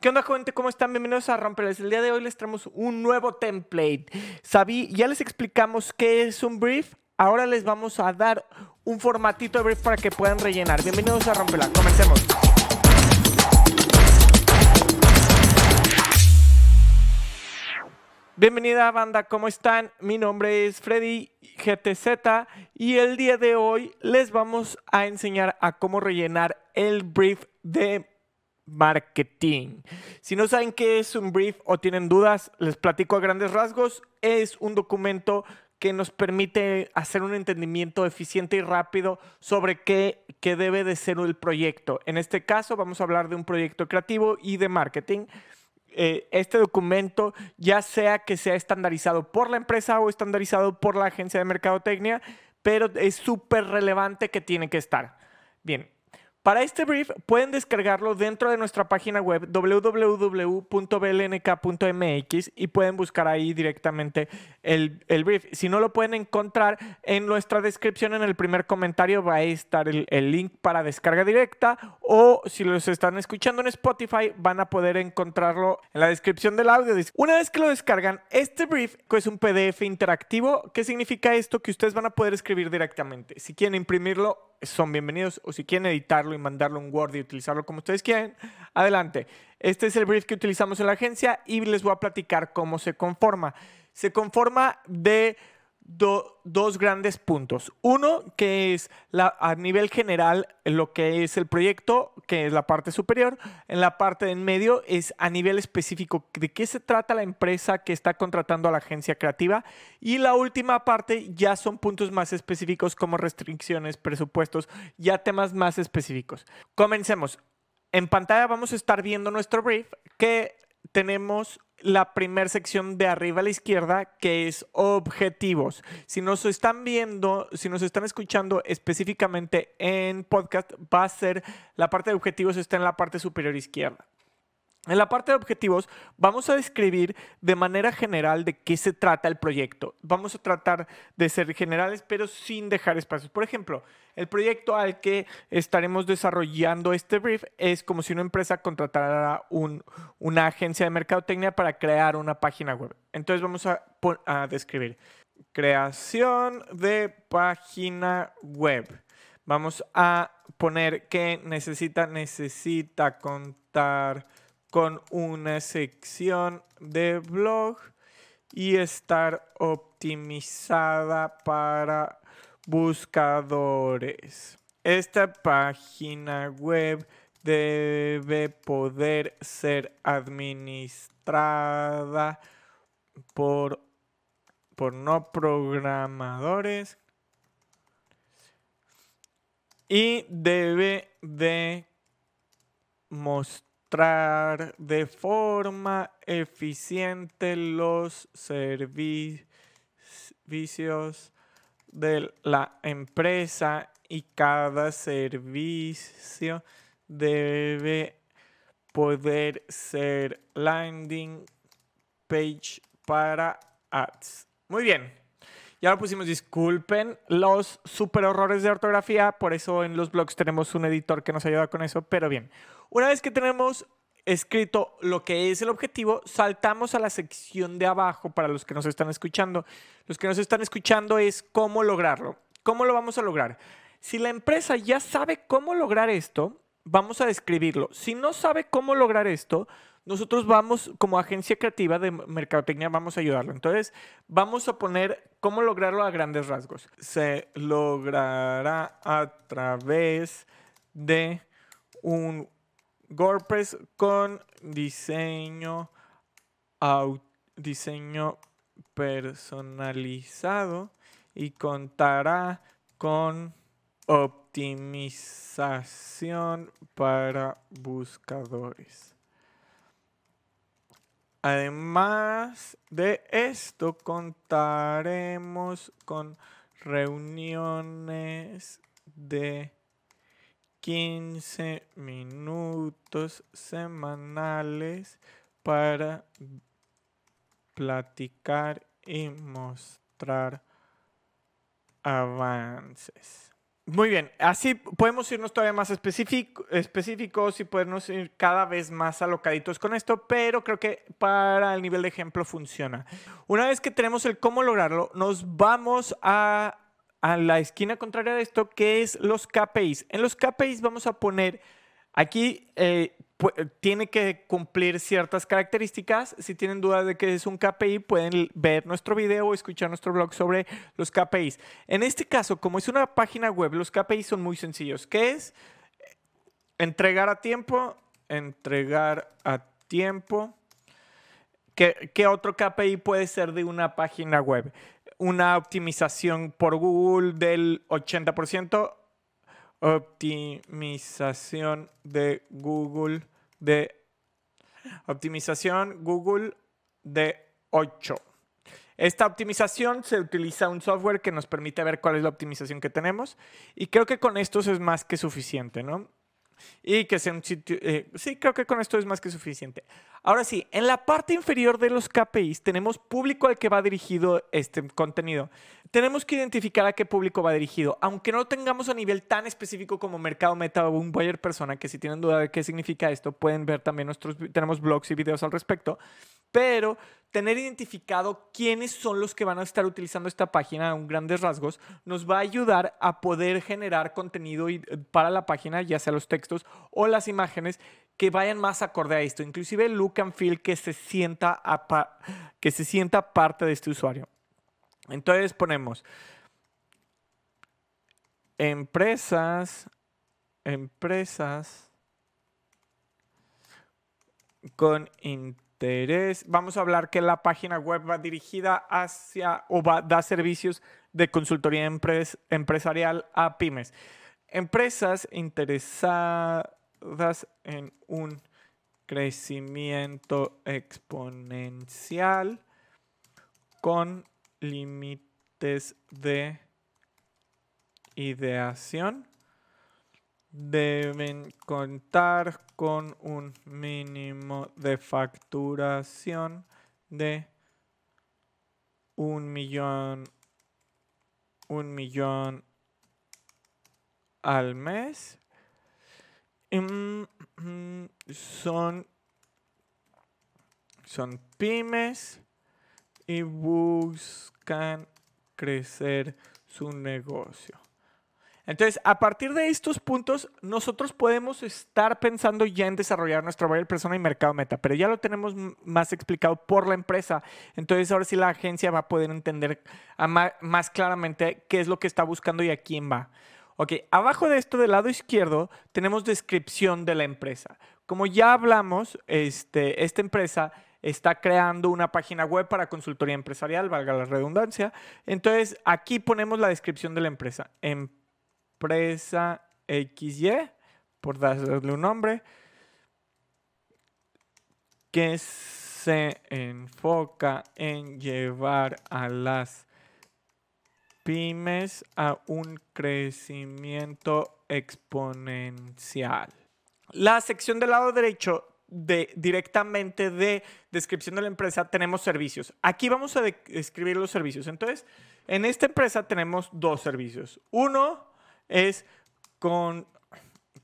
¿Qué onda, gente? ¿Cómo están? Bienvenidos a Romperles. El día de hoy les traemos un nuevo template. Sabí, ya les explicamos qué es un brief. Ahora les vamos a dar un formatito de brief para que puedan rellenar. Bienvenidos a Romperla. Comencemos. Bienvenida banda, ¿cómo están? Mi nombre es Freddy GTZ y el día de hoy les vamos a enseñar a cómo rellenar el brief de marketing. Si no saben qué es un brief o tienen dudas, les platico a grandes rasgos. Es un documento que nos permite hacer un entendimiento eficiente y rápido sobre qué, qué debe de ser el proyecto. En este caso vamos a hablar de un proyecto creativo y de marketing. Eh, este documento, ya sea que sea estandarizado por la empresa o estandarizado por la agencia de mercadotecnia, pero es súper relevante que tiene que estar. Bien, para este brief pueden descargarlo dentro de nuestra página web www.blnk.mx y pueden buscar ahí directamente el, brief. Si no lo pueden encontrar en nuestra descripción, en el primer comentario va a estar el, el, link para descarga directa o si los están escuchando en Spotify van a poder encontrarlo en la descripción del audio. Una vez que lo descargan, este brief es un PDF interactivo. ¿Qué significa esto? Que ustedes van a poder escribir directamente. Si quieren imprimirlo, son bienvenidos o si quieren editarlo y mandarlo en Word y utilizarlo como ustedes quieran, adelante. Este es el brief que utilizamos en la agencia y les voy a platicar cómo se conforma. Se conforma de dos grandes puntos. Uno, que es a nivel general lo que es el proyecto, que es la parte superior. En la parte en medio es a nivel específico de qué se trata la empresa que está contratando a la agencia creativa. Y la última parte ya son puntos más específicos como restricciones, presupuestos, ya temas más específicos. Comencemos. En pantalla vamos a estar viendo nuestro brief que tenemos la primera sección de arriba a la izquierda, que es objetivos. Si nos están viendo, si nos están escuchando específicamente en podcast, va a ser la parte de objetivos, está en la parte superior izquierda. En la parte de objetivos vamos a describir de manera general de qué se trata el proyecto. Vamos a tratar de ser generales, pero sin dejar espacios. Por ejemplo, el proyecto al que estaremos desarrollando este brief es como si una empresa contratara una agencia de mercadotecnia para crear una página web. Entonces vamos a, a describir creación de página web. Vamos a poner que necesita, necesita contar con una sección de blog y estar optimizada para buscadores. Esta página web debe poder ser administrada por, por no programadores y debe de mostrar de forma eficiente los servicios de la empresa y cada servicio debe poder ser landing page para ads. Muy bien. Ya lo pusimos, disculpen los super horrores de ortografía, por eso en los blogs tenemos un editor que nos ayuda con eso, pero bien. Una vez que tenemos escrito lo que es el objetivo, saltamos a la sección de abajo para los que nos están escuchando. Los que nos están escuchando es cómo lograrlo. ¿Cómo lo vamos a lograr? Si la empresa ya sabe cómo lograr esto, vamos a describirlo. Si no sabe cómo lograr esto, nosotros vamos, como agencia creativa de mercadotecnia, vamos a ayudarlo. Entonces, vamos a poner cómo lograrlo a grandes rasgos. Se logrará a través de un WordPress con diseño, diseño personalizado y contará con optimización para buscadores. Además de esto, contaremos con reuniones de 15 minutos semanales para platicar y mostrar avances. Muy bien, así podemos irnos todavía más específico, específicos y podernos ir cada vez más alocaditos con esto, pero creo que para el nivel de ejemplo funciona. Una vez que tenemos el cómo lograrlo, nos vamos a, a la esquina contraria de esto, que es los KPIs. En los KPIs vamos a poner aquí eh, tiene que cumplir ciertas características. Si tienen dudas de que es un KPI, pueden ver nuestro video o escuchar nuestro blog sobre los KPIs. En este caso, como es una página web, los KPIs son muy sencillos. ¿Qué es? Entregar a tiempo, entregar a tiempo. ¿Qué, ¿Qué, otro KPI puede ser de una página web? Una optimización por Google del 80%, optimización de Google de optimización Google de 8. Esta optimización se utiliza un software que nos permite ver cuál es la optimización que tenemos y creo que con esto es más que suficiente, ¿no? Y que sea un sitio... Eh, sí, creo que con esto es más que suficiente. Ahora sí, en la parte inferior de los KPIs tenemos público al que va dirigido este contenido. Tenemos que identificar a qué público va dirigido, aunque no lo tengamos a nivel tan específico como mercado meta o un buyer persona, que si tienen duda de qué significa esto, pueden ver también nuestros, tenemos blogs y videos al respecto, pero tener identificado quiénes son los que van a estar utilizando esta página en grandes rasgos nos va a ayudar a poder generar contenido eh, para la página, ya sea los textos o las imágenes que vayan más acorde a esto, inclusive el look and feel que se sienta, que se sienta parte de este usuario. Entonces ponemos empresas, empresas con Vamos a hablar que la página web va dirigida hacia o va da servicios de consultoría empresarial a pymes. Empresas interesadas en un crecimiento exponencial con límites de ideación deben contar con un mínimo de facturación de un millón un millón al mes mm, son son pymes y buscan crecer su negocio. Entonces, a partir de estos puntos, nosotros podemos estar pensando ya en desarrollar nuestra buyer persona y mercado meta, pero ya lo tenemos más explicado por la empresa. Entonces, ahora sí la agencia va a poder entender más claramente qué es lo que está buscando y a quién va. Ok, abajo de esto del lado izquierdo tenemos descripción de la empresa. Como ya hablamos, este, esta empresa está creando una página web para consultoría empresarial, valga la redundancia. Entonces, aquí ponemos la descripción de la empresa. Empresa XY, por darle un nombre, que se enfoca en llevar a las pymes a un crecimiento exponencial. La sección del lado derecho de, directamente de descripción de la empresa tenemos servicios. Aquí vamos a describir los servicios. Entonces, en esta empresa tenemos dos servicios. Uno es con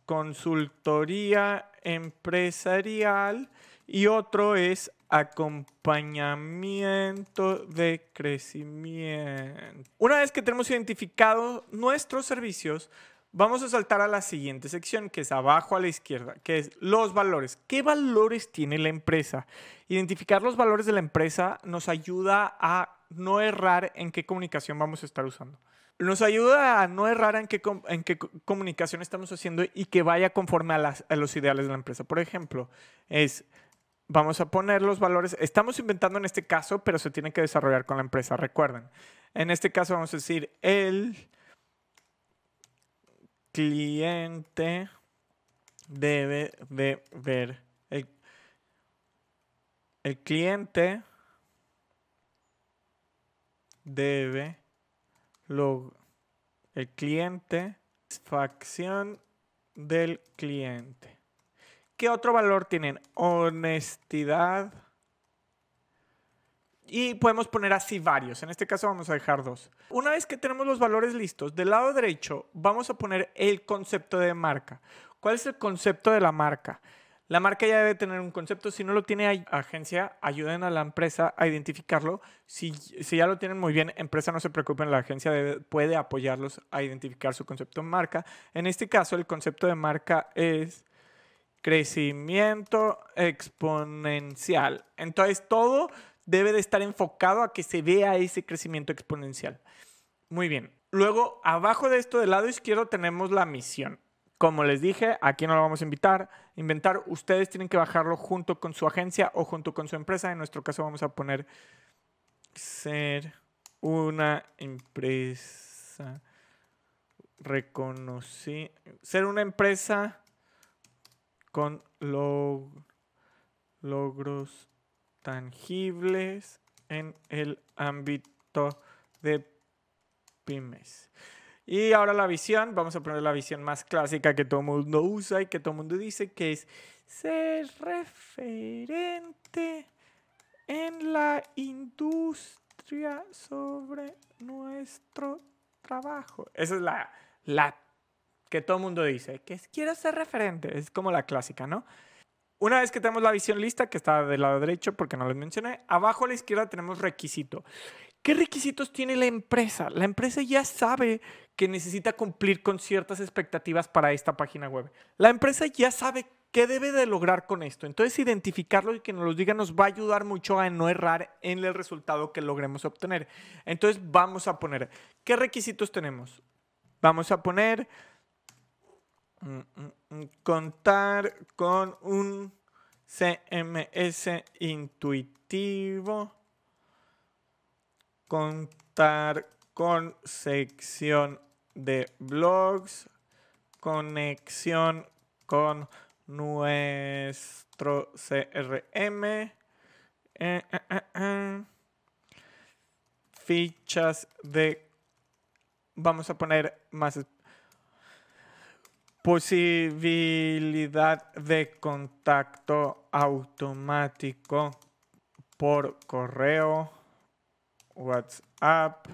consultoría empresarial y otro es acompañamiento de crecimiento. Una vez que tenemos identificado nuestros servicios, Vamos a saltar a la siguiente sección, que es abajo a la izquierda, que es los valores. ¿Qué valores tiene la empresa? Identificar los valores de la empresa nos ayuda a no errar en qué comunicación vamos a estar usando. Nos ayuda a no errar en qué, en qué comunicación estamos haciendo y que vaya conforme a, los ideales de la empresa. Por ejemplo, es vamos a poner los valores. Estamos inventando en este caso, pero se tiene que desarrollar con la empresa, recuerden. En este caso vamos a decir el cliente debe de ver. El, el cliente debe lo, el cliente facción del cliente. ¿Qué otro valor tienen? Honestidad Y podemos poner así varios. En este caso vamos a dejar dos. Una vez que tenemos los valores listos, del lado derecho vamos a poner el concepto de marca. ¿Cuál es el concepto de la marca? La marca ya debe tener un concepto. Si no lo tiene agencia, ayuden a la empresa a identificarlo. Si, si ya lo tienen muy bien, empresa no se preocupen, la agencia puede apoyarlos a identificar su concepto de marca. En este caso, el concepto de marca es crecimiento exponencial. Entonces, todo debe de estar enfocado a que se vea ese crecimiento exponencial. Muy bien. Luego, abajo de esto del lado izquierdo tenemos la misión. Como les dije, aquí no lo vamos a invitar, inventar. Ustedes tienen que bajarlo junto con su agencia o junto con su empresa. En nuestro caso vamos a poner ser una empresa reconocida. Ser una empresa con logros tangibles en el ámbito de pymes. Y ahora la visión, vamos a poner la visión más clásica que todo mundo usa y que todo mundo dice, que es ser referente en la industria sobre nuestro trabajo. Esa es la, la que todo mundo dice, que es quiero ser referente, es como la clásica, ¿no? Una vez que tenemos la visión lista, que está del lado derecho porque no les mencioné, abajo a la izquierda tenemos requisito. ¿Qué requisitos tiene la empresa? La empresa ya sabe que necesita cumplir con ciertas expectativas para esta página web. La empresa ya sabe qué debe de lograr con esto. Entonces, identificarlo y que nos lo diga nos va a ayudar mucho a no errar en el resultado que logremos obtener. Entonces, vamos a poner, ¿qué requisitos tenemos? Vamos a poner mm, mm, mm, contar con un CMS intuitivo contar con sección de blogs, conexión con nuestro CRM, eh, eh, eh, fichas de, vamos a poner más posibilidad de contacto automático por correo WhatsApp,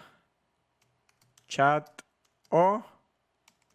chat o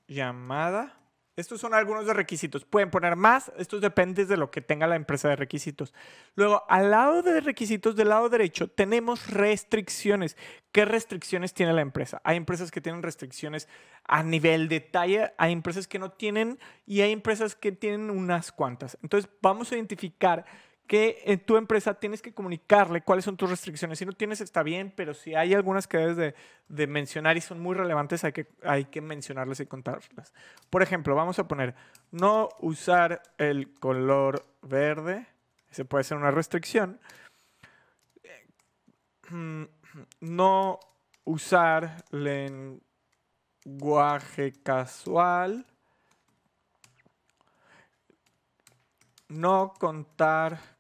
llamada. Estos son algunos de requisitos. Pueden poner más, esto depende de lo que tenga la empresa de requisitos. Luego, al lado de requisitos, del lado derecho, tenemos restricciones. ¿Qué restricciones tiene la empresa? Hay empresas que tienen restricciones a nivel detalle, hay empresas que no tienen y hay empresas que tienen unas cuantas. Entonces, vamos a identificar que en tu empresa tienes que comunicarle cuáles son tus restricciones. Si no tienes, está bien, pero si hay algunas que debes de, mencionar y son muy relevantes, hay que, hay que mencionarlas y contarlas. Por ejemplo, vamos a poner no usar el color verde. Ese puede ser una restricción. No usar lenguaje casual. No contar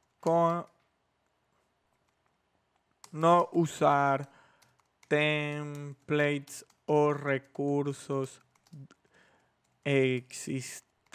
no usar templates o recursos existentes.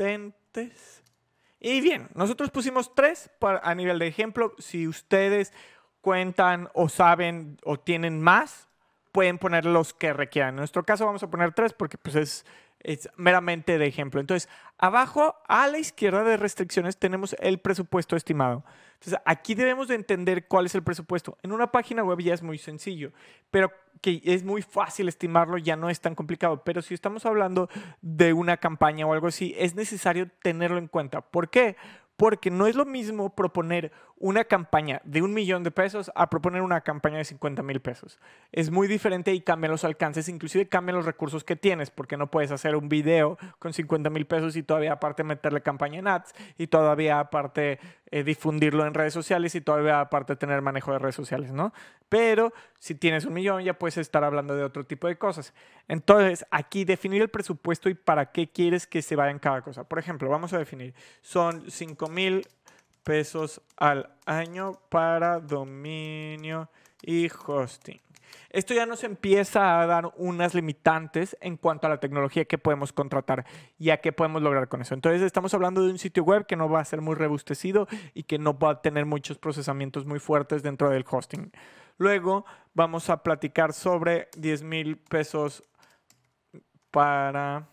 Y bien, nosotros pusimos tres a nivel de ejemplo. Si ustedes cuentan o saben o tienen más, pueden poner los que requieran. En nuestro caso vamos a poner tres porque pues es es meramente de ejemplo. Entonces, abajo a la izquierda de restricciones tenemos el presupuesto estimado. Entonces, aquí debemos de entender cuál es el presupuesto. En una página web ya es muy sencillo, pero que es muy fácil estimarlo, ya no es tan complicado. Pero si estamos hablando de una campaña o algo así, es necesario tenerlo en cuenta. ¿Por qué? porque no es lo mismo proponer una campaña de un millón de pesos a proponer una campaña de 50 mil pesos. Es muy diferente y cambian los alcances, inclusive cambian los recursos que tienes, porque no puedes hacer un video con 50 mil pesos y todavía aparte meterle campaña en ads y todavía aparte eh, difundirlo en redes sociales y todavía aparte tener manejo de redes sociales, ¿no? Pero si tienes un millón ya puedes estar hablando de otro tipo de cosas. Entonces, aquí definir el presupuesto y para qué quieres que se vaya en cada cosa. Por ejemplo, vamos a definir, son 5 mil pesos al año para dominio y hosting. Esto ya nos empieza a dar unas limitantes en cuanto a la tecnología que podemos contratar y a qué podemos lograr con eso. Entonces estamos hablando de un sitio web que no va a ser muy rebustecido y que no va a tener muchos procesamientos muy fuertes dentro del hosting. Luego vamos a platicar sobre 10 mil pesos para,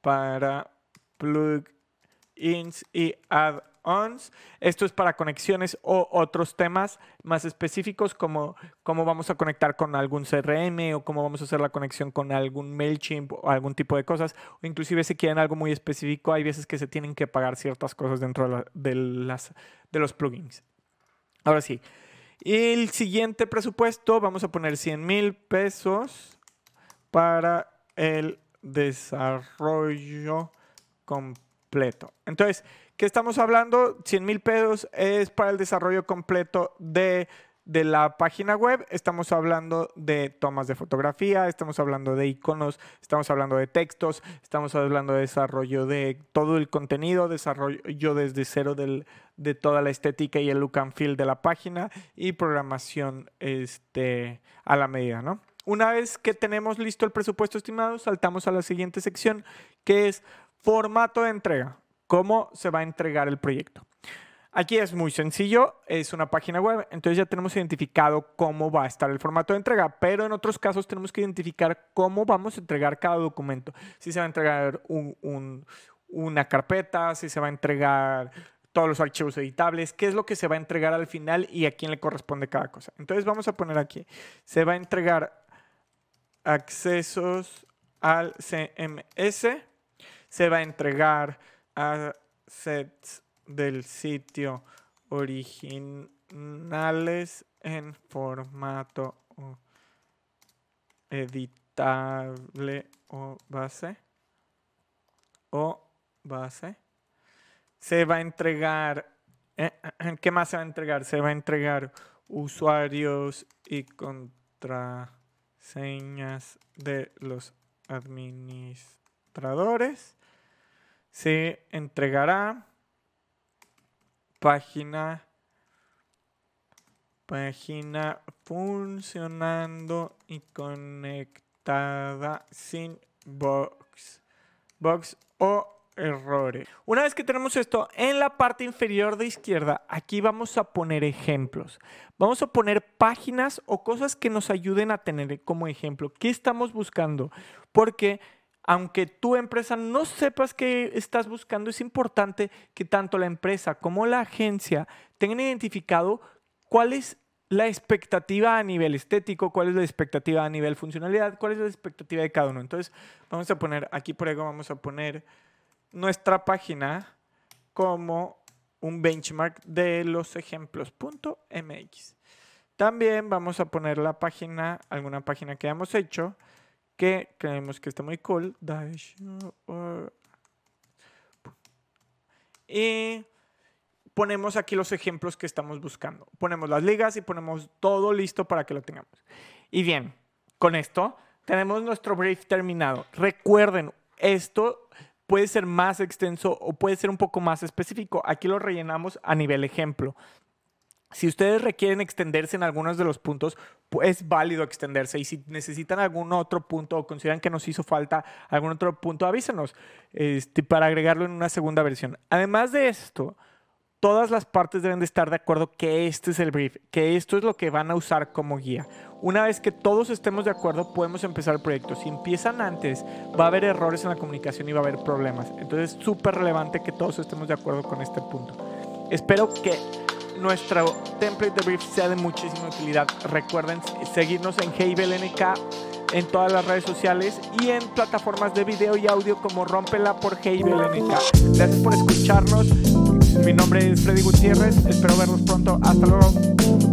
para plugins y add-ons. Esto es para conexiones o otros temas más específicos como cómo vamos a conectar con algún CRM o cómo vamos a hacer la conexión con algún MailChimp o algún tipo de cosas. O inclusive si quieren algo muy específico, hay veces que se tienen que pagar ciertas cosas dentro de, las, de los plugins. Ahora sí. El siguiente presupuesto, vamos a poner 100 mil pesos para el desarrollo completo. Entonces, ¿qué estamos hablando? 100 mil pesos es para el desarrollo completo de, de, la página web. Estamos hablando de tomas de fotografía, estamos hablando de iconos, estamos hablando de textos, estamos hablando de desarrollo de todo el contenido, desarrollo desde cero del, de toda la estética y el look and feel de la página y programación este, a la medida, ¿no? Una vez que tenemos listo el presupuesto estimado, saltamos a la siguiente sección, que es formato de entrega. ¿Cómo se va a entregar el proyecto? Aquí es muy sencillo, es una página web, entonces ya tenemos identificado cómo va a estar el formato de entrega, pero en otros casos tenemos que identificar cómo vamos a entregar cada documento. Si se va a entregar una carpeta, si se va a entregar todos los archivos editables, qué es lo que se va a entregar al final y a quién le corresponde cada cosa. Entonces vamos a poner aquí, se va a entregar accesos al CMS, se va a entregar assets del sitio originales en formato editable o base o base. Se va a entregar, eh, ¿qué más se va a entregar? Se va a entregar usuarios y contra señas de los administradores. Se entregará página página funcionando y conectada sin box, box o errores. Una vez que tenemos esto, en la parte inferior de izquierda, aquí vamos a poner ejemplos. Vamos a poner páginas o cosas que nos ayuden a tener como ejemplo. ¿Qué estamos buscando? Porque aunque tu empresa no sepas qué estás buscando, es importante que tanto la empresa como la agencia tengan identificado cuál es la expectativa a nivel estético, cuál es la expectativa a nivel funcionalidad, cuál es la expectativa de cada uno. Entonces, vamos a poner, aquí por ejemplo, vamos a poner nuestra página como un benchmark de los ejemplos.mx. También vamos a poner la página, alguna página que hemos hecho que creemos que está muy cool. Y ponemos aquí los ejemplos que estamos buscando. Ponemos las ligas y ponemos todo listo para que lo tengamos. Y bien, con esto tenemos nuestro brief terminado. Recuerden, esto puede ser más extenso o puede ser un poco más específico. Aquí lo rellenamos a nivel ejemplo. Si ustedes requieren extenderse en algunos de los puntos, pues es válido extenderse. Y si necesitan algún otro punto o consideran que nos hizo falta algún otro punto, avísenos este, para agregarlo en una segunda versión. Además de esto, todas las partes deben de estar de acuerdo que este es el brief, que esto es lo que van a usar como guía. Una vez que todos estemos de acuerdo, podemos empezar el proyecto. Si empiezan antes, va a haber errores en la comunicación y va a haber problemas. Entonces es súper relevante que todos estemos de acuerdo con este punto. Espero que nuestro template de brief sea de muchísima utilidad. Recuerden seguirnos en HeyBelNK en todas las redes sociales y en plataformas de video y audio como Rompela por HeyBelNK. Gracias por escucharnos. Mi nombre es Freddy Gutiérrez. Espero verlos pronto. Hasta luego.